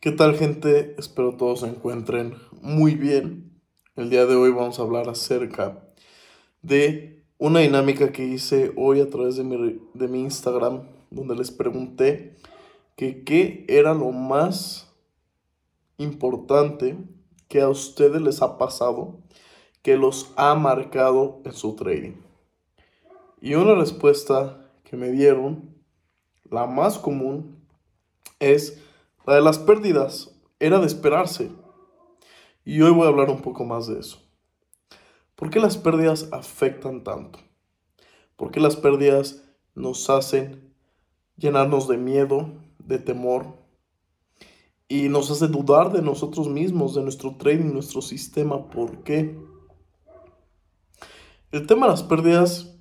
¿Qué tal gente? Espero todos se encuentren muy bien. El día de hoy vamos a hablar acerca de una dinámica que hice hoy a través de mi, de mi Instagram, donde les pregunté que qué era lo más importante que a ustedes les ha pasado que los ha marcado en su trading. Y una respuesta que me dieron, la más común, es la de las pérdidas era de esperarse. Y hoy voy a hablar un poco más de eso. ¿Por qué las pérdidas afectan tanto? ¿Por qué las pérdidas nos hacen llenarnos de miedo, de temor? Y nos hace dudar de nosotros mismos, de nuestro trading, nuestro sistema. ¿Por qué? El tema de las pérdidas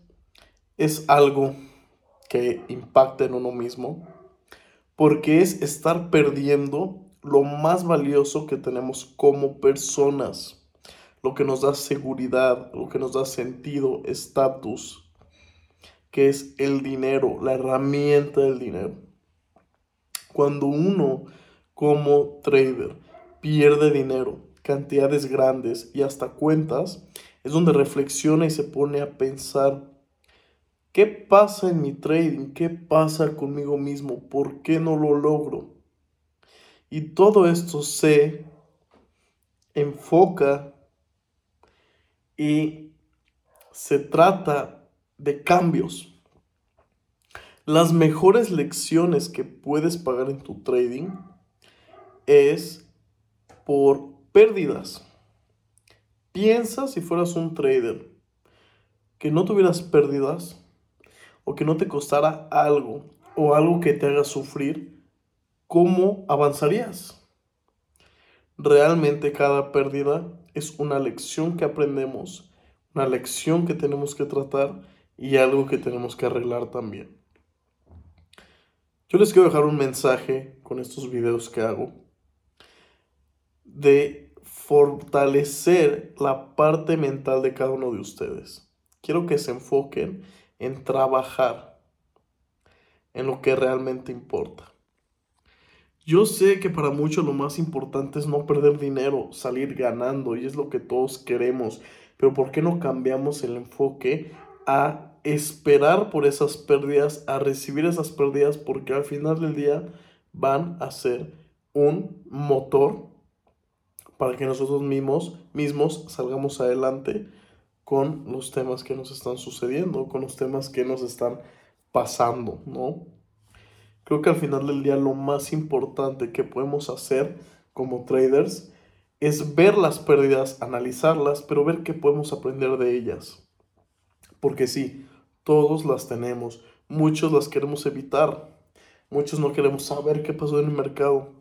es algo que impacta en uno mismo porque es estar perdiendo lo más valioso que tenemos como personas, lo que nos da seguridad, lo que nos da sentido, estatus, que es el dinero, la herramienta del dinero. Cuando uno como trader pierde dinero, cantidades grandes y hasta cuentas, es donde reflexiona y se pone a pensar ¿Qué pasa en mi trading? ¿Qué pasa conmigo mismo? ¿Por qué no lo logro? Y todo esto se enfoca y se trata de cambios. Las mejores lecciones que puedes pagar en tu trading es por pérdidas. Piensa si fueras un trader que no tuvieras pérdidas o que no te costara algo o algo que te haga sufrir, ¿cómo avanzarías? Realmente cada pérdida es una lección que aprendemos, una lección que tenemos que tratar y algo que tenemos que arreglar también. Yo les quiero dejar un mensaje con estos videos que hago de fortalecer la parte mental de cada uno de ustedes. Quiero que se enfoquen en trabajar en lo que realmente importa. Yo sé que para muchos lo más importante es no perder dinero, salir ganando y es lo que todos queremos, pero ¿por qué no cambiamos el enfoque a esperar por esas pérdidas, a recibir esas pérdidas porque al final del día van a ser un motor para que nosotros mismos, mismos salgamos adelante con los temas que nos están sucediendo, con los temas que nos están pasando, ¿no? Creo que al final del día lo más importante que podemos hacer como traders es ver las pérdidas, analizarlas, pero ver qué podemos aprender de ellas. Porque sí, todos las tenemos, muchos las queremos evitar, muchos no queremos saber qué pasó en el mercado,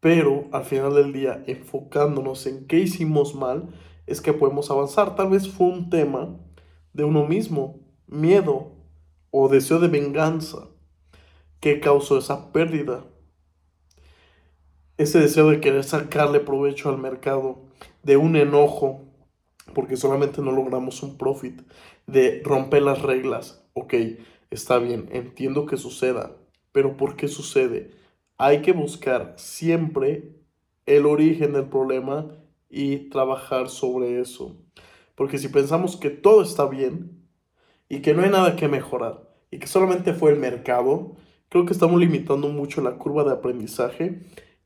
pero al final del día, enfocándonos en qué hicimos mal, es que podemos avanzar. Tal vez fue un tema de uno mismo, miedo o deseo de venganza que causó esa pérdida. Ese deseo de querer sacarle provecho al mercado, de un enojo porque solamente no logramos un profit, de romper las reglas. Ok, está bien, entiendo que suceda, pero ¿por qué sucede? Hay que buscar siempre el origen del problema y trabajar sobre eso. Porque si pensamos que todo está bien y que no hay nada que mejorar y que solamente fue el mercado, creo que estamos limitando mucho la curva de aprendizaje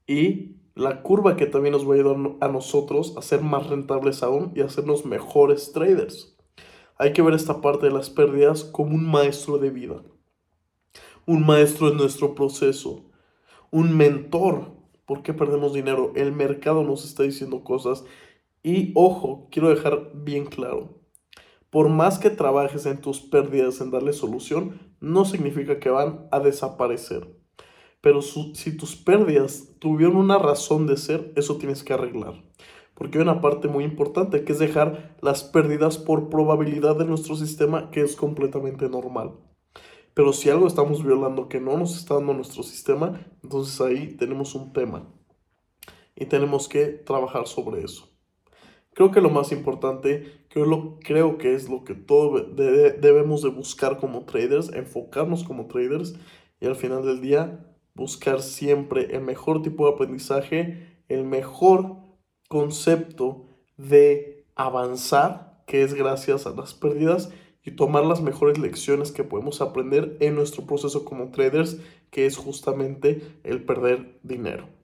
y la curva que también nos va a ayudar a nosotros a ser más rentables aún y hacernos mejores traders. Hay que ver esta parte de las pérdidas como un maestro de vida, un maestro en nuestro proceso, un mentor ¿Por qué perdemos dinero? El mercado nos está diciendo cosas. Y ojo, quiero dejar bien claro. Por más que trabajes en tus pérdidas en darle solución, no significa que van a desaparecer. Pero si tus pérdidas tuvieron una razón de ser, eso tienes que arreglar. Porque hay una parte muy importante que es dejar las pérdidas por probabilidad de nuestro sistema, que es completamente normal. Pero si algo estamos violando que no nos está dando nuestro sistema, entonces ahí tenemos un tema. Y tenemos que trabajar sobre eso. Creo que lo más importante, lo, creo que es lo que todos debemos de buscar como traders, enfocarnos como traders y al final del día buscar siempre el mejor tipo de aprendizaje, el mejor concepto de avanzar, que es gracias a las pérdidas, y tomar las mejores lecciones que podemos aprender en nuestro proceso como traders, que es justamente el perder dinero.